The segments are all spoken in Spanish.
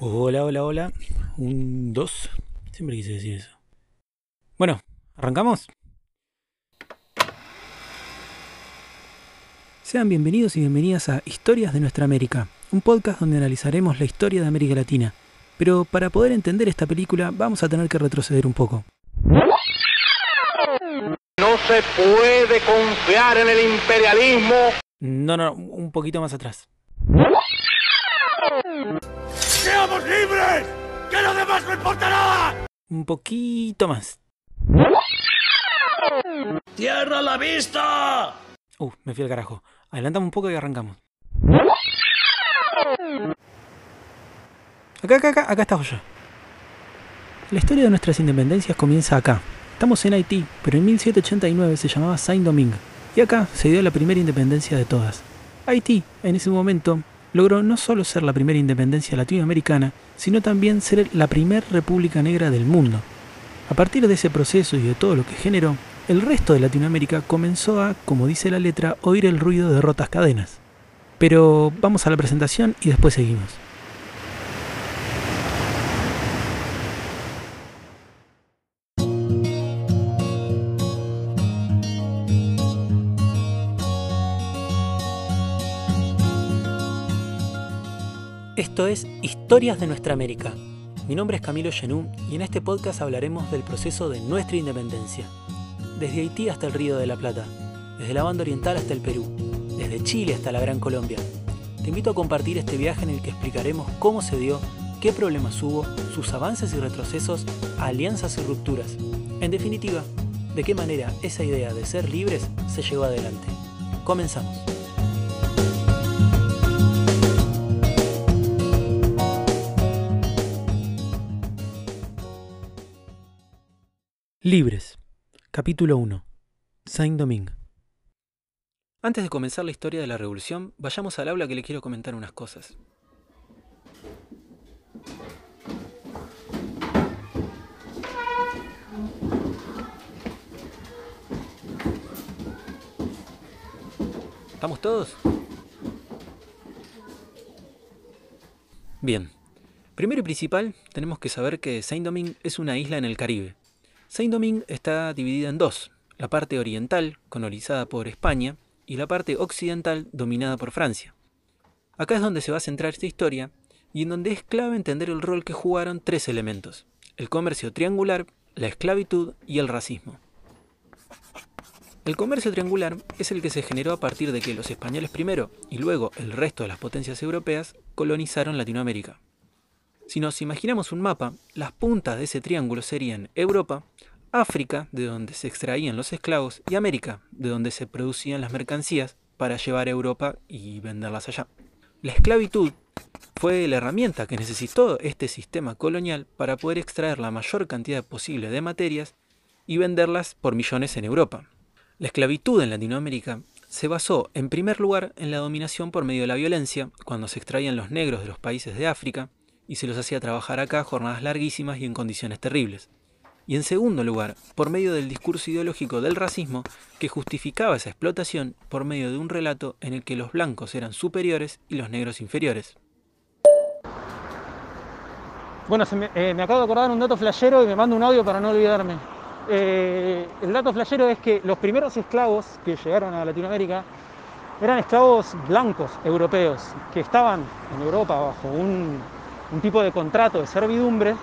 Hola, hola, hola. Un, dos. Siempre quise decir eso. Bueno, ¿arrancamos? Sean bienvenidos y bienvenidas a Historias de Nuestra América, un podcast donde analizaremos la historia de América Latina. Pero para poder entender esta película vamos a tener que retroceder un poco. No se puede confiar en el imperialismo. No, no, un poquito más atrás. ¡Seamos libres! ¡Que lo demás no importa nada! Un poquito más. ¡Tierra a la vista! Uh, me fui al carajo. Adelantamos un poco y arrancamos. Acá, acá, acá, acá está yo. La historia de nuestras independencias comienza acá. Estamos en Haití, pero en 1789 se llamaba Saint-Domingue. Y acá se dio la primera independencia de todas. Haití, en ese momento, logró no solo ser la primera independencia latinoamericana, sino también ser la primera república negra del mundo. A partir de ese proceso y de todo lo que generó, el resto de Latinoamérica comenzó a, como dice la letra, oír el ruido de rotas cadenas. Pero vamos a la presentación y después seguimos. Esto es Historias de Nuestra América. Mi nombre es Camilo Genú y en este podcast hablaremos del proceso de nuestra independencia. Desde Haití hasta el Río de la Plata, desde la banda oriental hasta el Perú, desde Chile hasta la Gran Colombia. Te invito a compartir este viaje en el que explicaremos cómo se dio, qué problemas hubo, sus avances y retrocesos, alianzas y rupturas. En definitiva, de qué manera esa idea de ser libres se llevó adelante. Comenzamos. Libres. Capítulo 1. Saint-Domingue. Antes de comenzar la historia de la revolución, vayamos al aula que le quiero comentar unas cosas. ¿Estamos todos? Bien. Primero y principal, tenemos que saber que Saint-Domingue es una isla en el Caribe, Saint-Domingue está dividida en dos, la parte oriental, colonizada por España, y la parte occidental, dominada por Francia. Acá es donde se va a centrar esta historia, y en donde es clave entender el rol que jugaron tres elementos, el comercio triangular, la esclavitud y el racismo. El comercio triangular es el que se generó a partir de que los españoles primero y luego el resto de las potencias europeas colonizaron Latinoamérica. Si nos imaginamos un mapa, las puntas de ese triángulo serían Europa, África, de donde se extraían los esclavos, y América, de donde se producían las mercancías para llevar a Europa y venderlas allá. La esclavitud fue la herramienta que necesitó este sistema colonial para poder extraer la mayor cantidad posible de materias y venderlas por millones en Europa. La esclavitud en Latinoamérica se basó en primer lugar en la dominación por medio de la violencia, cuando se extraían los negros de los países de África, y se los hacía trabajar acá jornadas larguísimas y en condiciones terribles. Y en segundo lugar, por medio del discurso ideológico del racismo que justificaba esa explotación por medio de un relato en el que los blancos eran superiores y los negros inferiores. Bueno, me, eh, me, acabo de acordar un dato flashero y me mando un audio para no olvidarme. Eh, el dato flashero es que los primeros esclavos que llegaron a Latinoamérica eran esclavos blancos europeos que estaban en Europa bajo un un tipo de contrato de servidumbre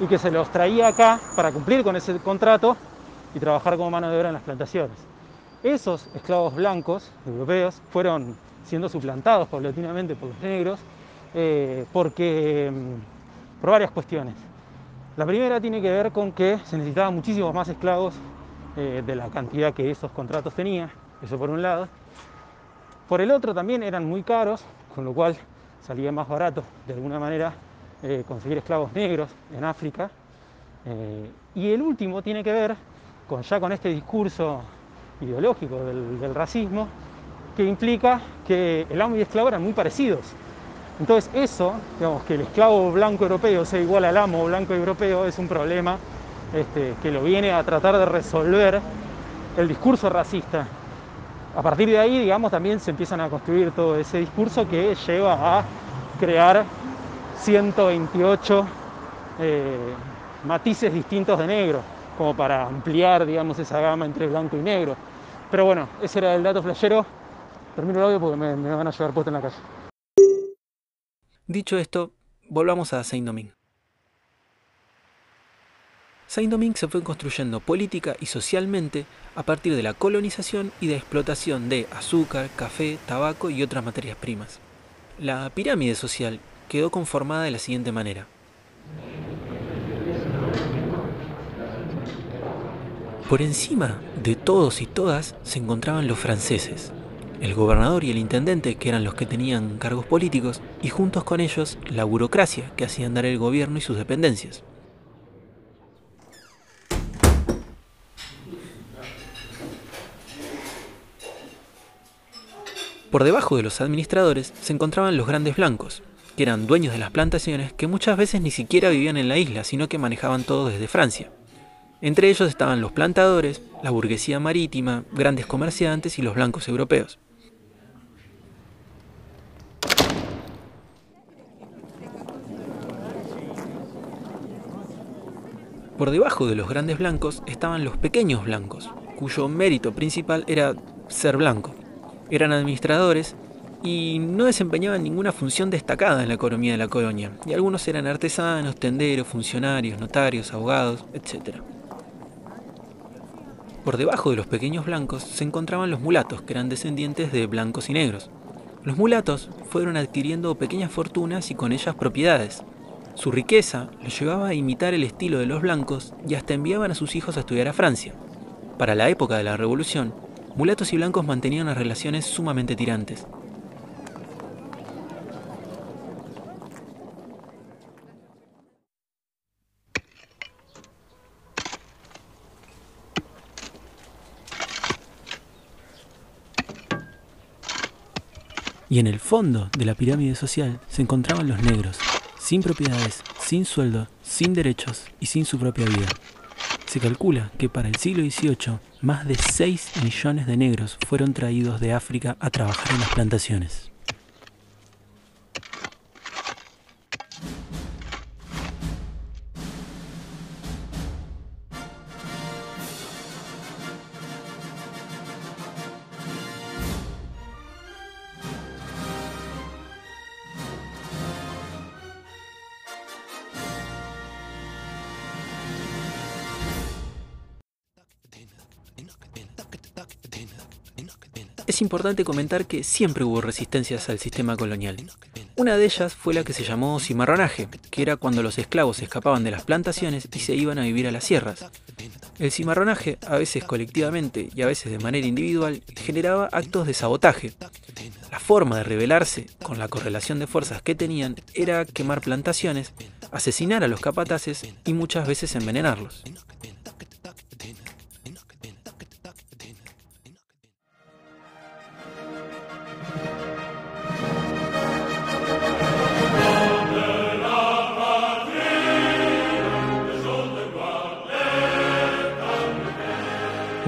y que se los traía acá para cumplir con ese contrato y trabajar como mano de obra en las plantaciones. Esos esclavos blancos europeos fueron siendo suplantados paulatinamente por los negros eh, porque, mm, por varias cuestiones. La primera tiene que ver con que se necesitaban muchísimos más esclavos eh, de la cantidad que esos contratos tenían, eso por un lado. Por el otro también eran muy caros, con lo cual salía más barato de alguna manera eh, conseguir esclavos negros en África. Eh, y el último tiene que ver con ya con este discurso ideológico del, racismo que implica que el amo y el esclavo eran muy parecidos. Entonces eso, digamos, que el esclavo blanco europeo sea igual al amo blanco europeo es un problema este, que lo viene a tratar de resolver el discurso racista a partir de ahí, digamos, también se empiezan a construir todo ese discurso que lleva a crear 128 eh, matices distintos de negro, como para ampliar, digamos, esa gama entre blanco y negro. Pero bueno, ese era el dato flashero. Termino el audio porque me, me van a llevar puesto en la calle. Dicho esto, volvamos a Saint-Domingue. Saint-Domingue se fue construyendo política y socialmente a partir de la colonización y de explotación de azúcar, café, tabaco y otras materias primas. La pirámide social quedó conformada de la siguiente manera. Por encima de todos y todas se encontraban los franceses, el gobernador y el intendente, que eran los que tenían cargos políticos, y juntos con ellos la burocracia, que hacía andar el gobierno y sus dependencias. Por debajo de los administradores se encontraban los grandes blancos, que eran dueños de las plantaciones que muchas veces ni siquiera vivían en la isla, sino que manejaban todo desde Francia. Entre ellos estaban los plantadores, la burguesía marítima, grandes comerciantes y los blancos europeos. Por debajo de los grandes blancos estaban los pequeños blancos, cuyo mérito principal era ser blanco. Eran administradores y no desempeñaban ninguna función destacada en la economía de la colonia, y algunos eran artesanos, tenderos, funcionarios, notarios, abogados, etc. Por debajo de los pequeños blancos se encontraban los mulatos, que eran descendientes de blancos y negros. Los mulatos fueron adquiriendo pequeñas fortunas y con ellas propiedades, su riqueza los llevaba a imitar el estilo de los blancos y hasta enviaban a sus hijos a estudiar a Francia. Para la época de la Revolución, mulatos y blancos mantenían unas relaciones sumamente tirantes. Y en el fondo de la pirámide social se encontraban los negros, sin propiedades, sin sueldo, sin derechos y sin su propia vida. Se calcula que para el siglo XVIII más de 6 millones de negros fueron traídos de África a trabajar en las plantaciones. Es importante comentar que siempre hubo resistencias al sistema colonial. Una de ellas fue la que se llamó cimarronaje, que era cuando los esclavos escapaban de las plantaciones y se iban a vivir a las sierras. El cimarronaje, a veces colectivamente y a veces de manera individual, generaba actos de sabotaje. La forma de rebelarse, con la correlación de fuerzas que tenían, era quemar plantaciones, asesinar a los capataces y muchas veces envenenarlos.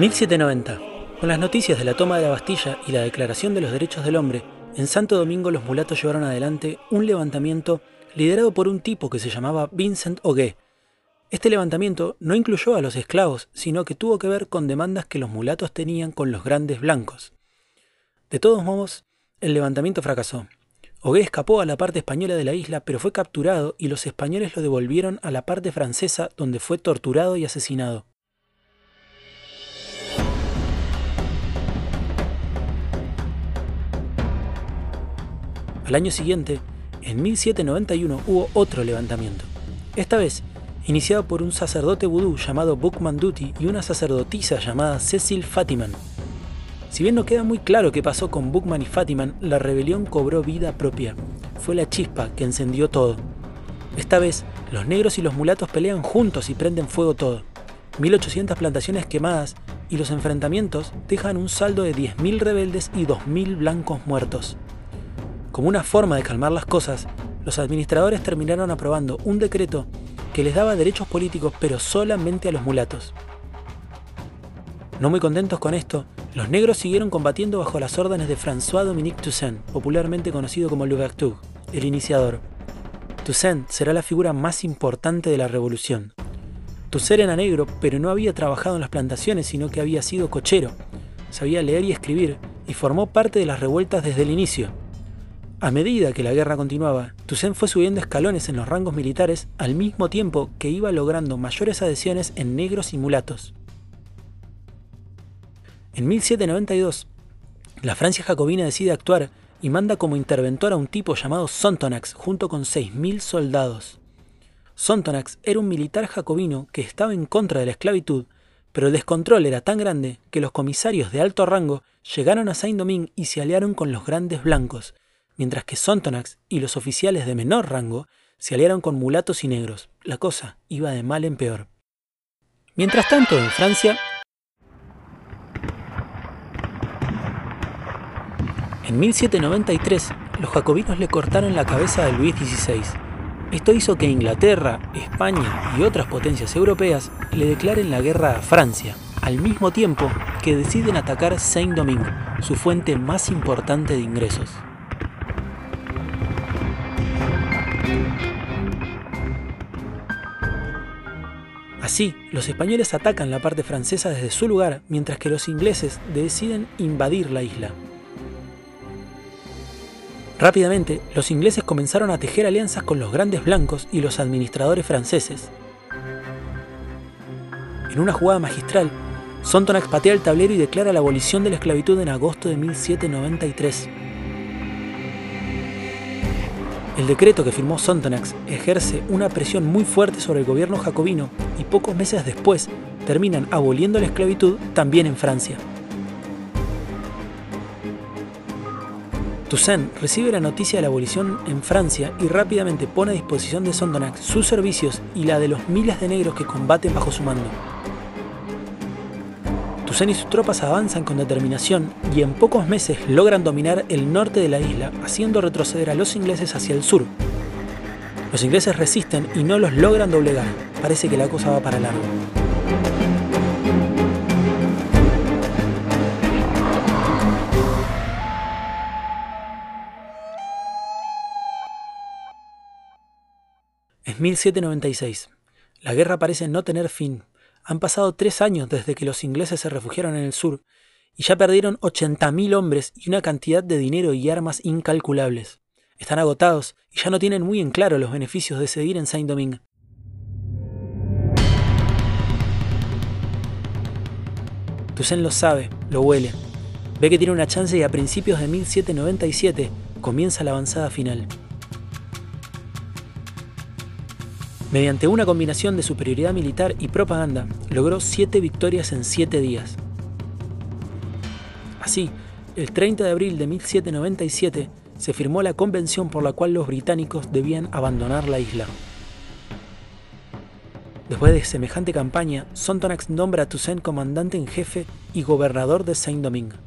1790. Con las noticias de la toma de la Bastilla y la Declaración de los Derechos del Hombre, en Santo Domingo los mulatos llevaron adelante un levantamiento liderado por un tipo que se llamaba Vincent Ogué. Este levantamiento no incluyó a los esclavos, sino que tuvo que ver con demandas que los mulatos tenían con los grandes blancos. De todos modos, el levantamiento fracasó. Ogué escapó a la parte española de la isla, pero fue capturado y los españoles lo devolvieron a la parte francesa, donde fue torturado y asesinado. Al año siguiente, en 1791, hubo otro levantamiento. Esta vez, iniciado por un sacerdote vudú llamado Bookman Duty y una sacerdotisa llamada Cecil Fatiman. Si bien no queda muy claro qué pasó con Bookman y Fatiman, la rebelión cobró vida propia. Fue la chispa que encendió todo. Esta vez, los negros y los mulatos pelean juntos y prenden fuego todo. 1800 plantaciones quemadas y los enfrentamientos dejan un saldo de 10.000 rebeldes y 2.000 blancos muertos. Como una forma de calmar las cosas, los administradores terminaron aprobando un decreto que les daba derechos políticos pero solamente a los mulatos. No muy contentos con esto, los negros siguieron combatiendo bajo las órdenes de François Dominique Toussaint, popularmente conocido como Louverture, el iniciador. Toussaint será la figura más importante de la revolución. Toussaint era negro, pero no había trabajado en las plantaciones, sino que había sido cochero. Sabía leer y escribir y formó parte de las revueltas desde el inicio. A medida que la guerra continuaba, Toussaint fue subiendo escalones en los rangos militares al mismo tiempo que iba logrando mayores adhesiones en negros y mulatos. En 1792, la Francia jacobina decide actuar y manda como interventor a un tipo llamado Sontonax junto con 6.000 soldados. Sontonax era un militar jacobino que estaba en contra de la esclavitud, pero el descontrol era tan grande que los comisarios de alto rango llegaron a Saint-Domingue y se aliaron con los grandes blancos, mientras que Sontonax y los oficiales de menor rango se aliaron con mulatos y negros. La cosa iba de mal en peor. Mientras tanto, en Francia, en 1793, los jacobinos le cortaron la cabeza a Luis XVI. Esto hizo que Inglaterra, España y otras potencias europeas le declaren la guerra a Francia, al mismo tiempo que deciden atacar Saint-Domingue, su fuente más importante de ingresos. Así, los españoles atacan la parte francesa desde su lugar, mientras que los ingleses deciden invadir la isla. Rápidamente, los ingleses comenzaron a tejer alianzas con los grandes blancos y los administradores franceses. En una jugada magistral, Sontonax patea el tablero y declara la abolición de la esclavitud en agosto de 1793. El decreto que firmó Sontonax ejerce una presión muy fuerte sobre el gobierno jacobino y pocos meses después terminan aboliendo la esclavitud también en Francia. Toussaint recibe la noticia de la abolición en Francia y rápidamente pone a disposición de Sontonax sus servicios y la de los miles de negros que combaten bajo su mando. Y sus tropas avanzan con determinación y en pocos meses logran dominar el norte de la isla, haciendo retroceder a los ingleses hacia el sur. Los ingleses resisten y no los logran doblegar. Parece que la cosa va para largo. Es 1796. La guerra parece no tener fin, han pasado tres años desde que los ingleses se refugiaron en el sur y ya perdieron 80.000 hombres y una cantidad de dinero y armas incalculables. Están agotados y ya no tienen muy en claro los beneficios de seguir en Saint-Domingue. Toussaint lo sabe, lo huele. Ve que tiene una chance y a principios de 1797 comienza la avanzada final. Mediante una combinación de superioridad militar y propaganda, logró siete victorias en siete días. Así, el 30 de abril de 1797 se firmó la convención por la cual los británicos debían abandonar la isla. Después de semejante campaña, Sontonax nombra a Toussaint comandante en jefe y gobernador de Saint-Domingue.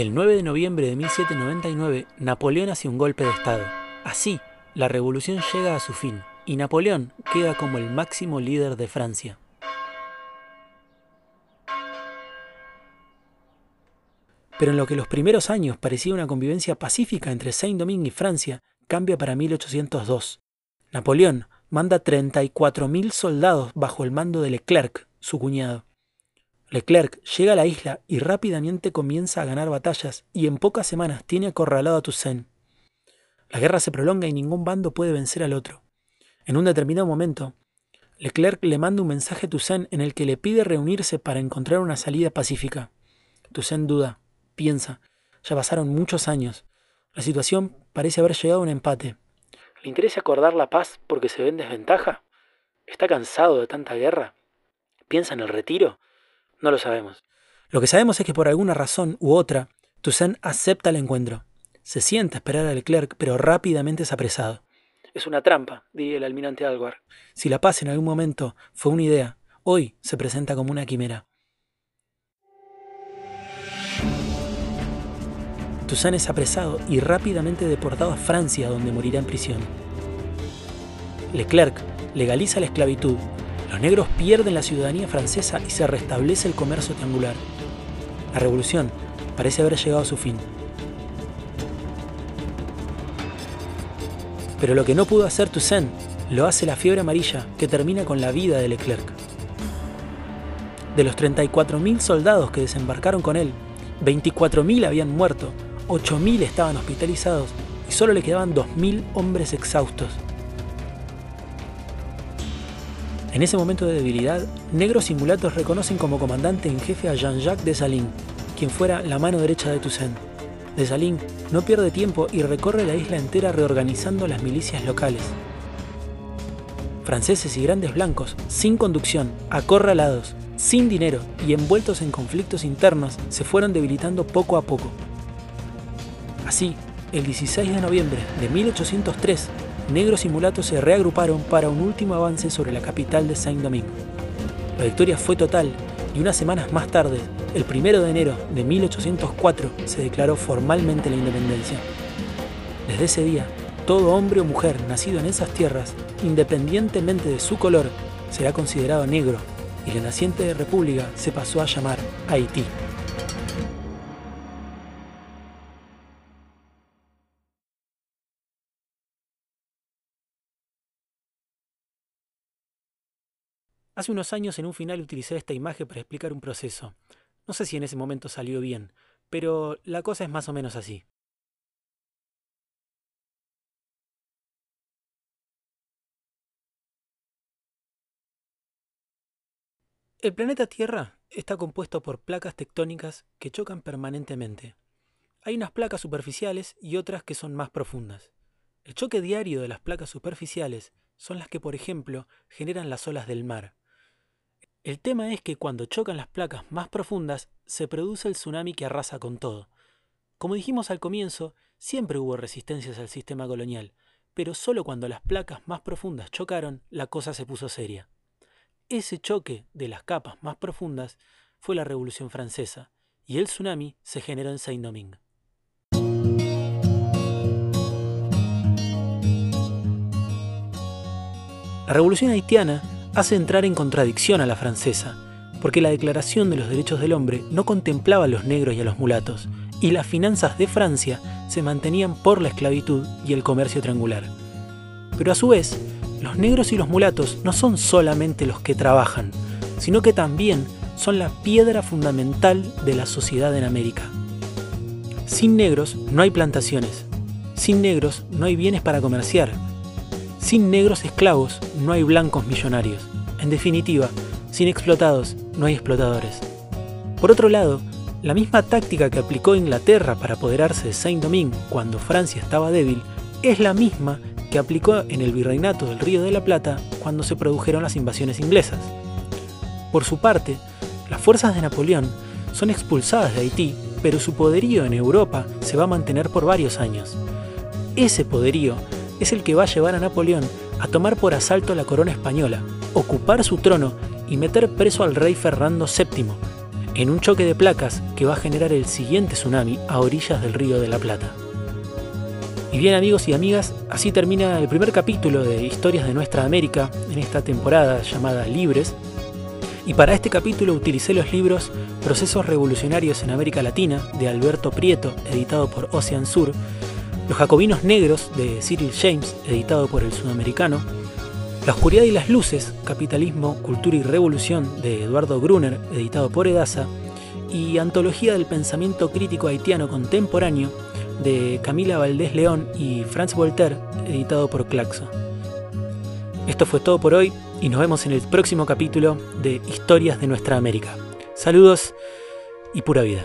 El 9 de noviembre de 1799, Napoleón hace un golpe de Estado. Así, la revolución llega a su fin y Napoleón queda como el máximo líder de Francia. Pero en lo que los primeros años parecía una convivencia pacífica entre Saint-Domingue y Francia, cambia para 1802. Napoleón manda 34.000 soldados bajo el mando de Leclerc, su cuñado. Leclerc llega a la isla y rápidamente comienza a ganar batallas y en pocas semanas tiene acorralado a Toussaint. La guerra se prolonga y ningún bando puede vencer al otro. En un determinado momento, Leclerc le manda un mensaje a Toussaint en el que le pide reunirse para encontrar una salida pacífica. Toussaint duda, piensa, ya pasaron muchos años. La situación parece haber llegado a un empate. ¿Le interesa acordar la paz porque se ve en desventaja? ¿Está cansado de tanta guerra? ¿Piensa en el retiro? No lo sabemos. Lo que sabemos es que por alguna razón u otra, Toussaint acepta el encuentro. Se sienta a esperar a Leclerc, pero rápidamente es apresado. Es una trampa, diría el almirante Alvar. Si la paz en algún momento fue una idea, hoy se presenta como una quimera. Toussaint es apresado y rápidamente deportado a Francia, donde morirá en prisión. Leclerc legaliza la esclavitud Los negros pierden la ciudadanía francesa y se restablece el comercio triangular. La revolución parece haber llegado a su fin. Pero lo que no pudo hacer Toussaint lo hace la fiebre amarilla que termina con la vida de Leclerc. De los 34.000 soldados que desembarcaron con él, 24.000 habían muerto, 8.000 estaban hospitalizados y solo le quedaban 2.000 hombres exhaustos. En ese momento de debilidad, negros y mulatos reconocen como comandante en jefe a Jean-Jacques Dessalines, quien fuera la mano derecha de Toussaint. Dessalines no pierde tiempo y recorre la isla entera reorganizando las milicias locales. Franceses y grandes blancos, sin conducción, acorralados, sin dinero y envueltos en conflictos internos, se fueron debilitando poco a poco. Así, el 16 de noviembre de 1803, negros y mulatos se reagruparon para un último avance sobre la capital de Saint-Domingue. La victoria fue total y unas semanas más tarde, el 1 de enero de 1804, se declaró formalmente la independencia. Desde ese día, todo hombre o mujer nacido en esas tierras, independientemente de su color, será considerado negro y la naciente república se pasó a llamar Haití. Hace unos años en un final utilicé esta imagen para explicar un proceso. No sé si en ese momento salió bien, pero la cosa es más o menos así. El planeta Tierra está compuesto por placas tectónicas que chocan permanentemente. Hay unas placas superficiales y otras que son más profundas. El choque diario de las placas superficiales son las que, por ejemplo, generan las olas del mar. El tema es que cuando chocan las placas más profundas, se produce el tsunami que arrasa con todo. Como dijimos al comienzo, siempre hubo resistencias al sistema colonial, pero solo cuando las placas más profundas chocaron, la cosa se puso seria. Ese choque de las capas más profundas fue la Revolución Francesa, y el tsunami se generó en Saint-Domingue. La Revolución Haitiana hace entrar en contradicción a la francesa, porque la Declaración de los Derechos del Hombre no contemplaba a los negros y a los mulatos, y las finanzas de Francia se mantenían por la esclavitud y el comercio triangular. Pero a su vez, los negros y los mulatos no son solamente los que trabajan, sino que también son la piedra fundamental de la sociedad en América. Sin negros no hay plantaciones, sin negros no hay bienes para comerciar, sin negros esclavos no hay blancos millonarios. En definitiva, sin explotados no hay explotadores. Por otro lado, la misma táctica que aplicó Inglaterra para apoderarse de Saint-Domingue cuando Francia estaba débil es la misma que aplicó en el virreinato del Río de la Plata cuando se produjeron las invasiones inglesas. Por su parte, las fuerzas de Napoleón son expulsadas de Haití, pero su poderío en Europa se va a mantener por varios años. Ese poderío es el que va a llevar a Napoleón a tomar por asalto la corona española, ocupar su trono y meter preso al rey Fernando VII, en un choque de placas que va a generar el siguiente tsunami a orillas del río de la Plata. Y bien amigos y amigas, así termina el primer capítulo de Historias de Nuestra América en esta temporada llamada Libres. Y para este capítulo utilicé los libros Procesos Revolucionarios en América Latina de Alberto Prieto, editado por Ocean Sur, los Jacobinos Negros de Cyril James, editado por el Sudamericano. La Oscuridad y las Luces, Capitalismo, Cultura y Revolución de Eduardo Gruner, editado por Edasa. Y Antología del Pensamiento Crítico Haitiano Contemporáneo de Camila Valdés León y Franz Voltaire, editado por Claxo. Esto fue todo por hoy y nos vemos en el próximo capítulo de Historias de Nuestra América. Saludos y pura vida.